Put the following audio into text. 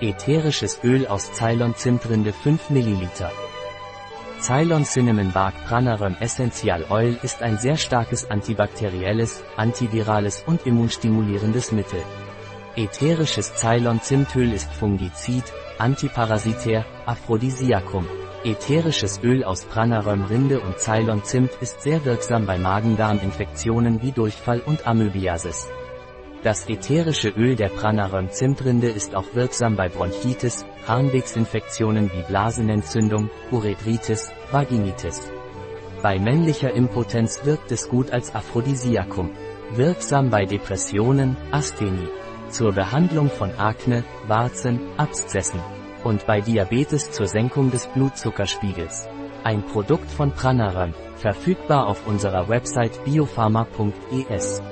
Ätherisches Öl aus Ceylon-Zimtrinde 5 ml. Ceylon Cinnamon Bark Pranarum Essential Oil ist ein sehr starkes antibakterielles, antivirales und immunstimulierendes Mittel. Ätherisches Ceylon-Zimtöl ist Fungizid, antiparasitär, Aphrodisiakum. Ätherisches Öl aus Pranarum Rinde und Ceylon Zimt ist sehr wirksam bei Magen-Darm-Infektionen wie Durchfall und Amöbiasis. Das ätherische Öl der Pranarum-Zimtrinde ist auch wirksam bei Bronchitis, Harnwegsinfektionen wie Blasenentzündung, Urethritis, Vaginitis. Bei männlicher Impotenz wirkt es gut als Aphrodisiakum. Wirksam bei Depressionen, Asthenie. Zur Behandlung von Akne, Warzen, Abszessen. Und bei Diabetes zur Senkung des Blutzuckerspiegels. Ein Produkt von Pranarum, verfügbar auf unserer Website biopharma.es.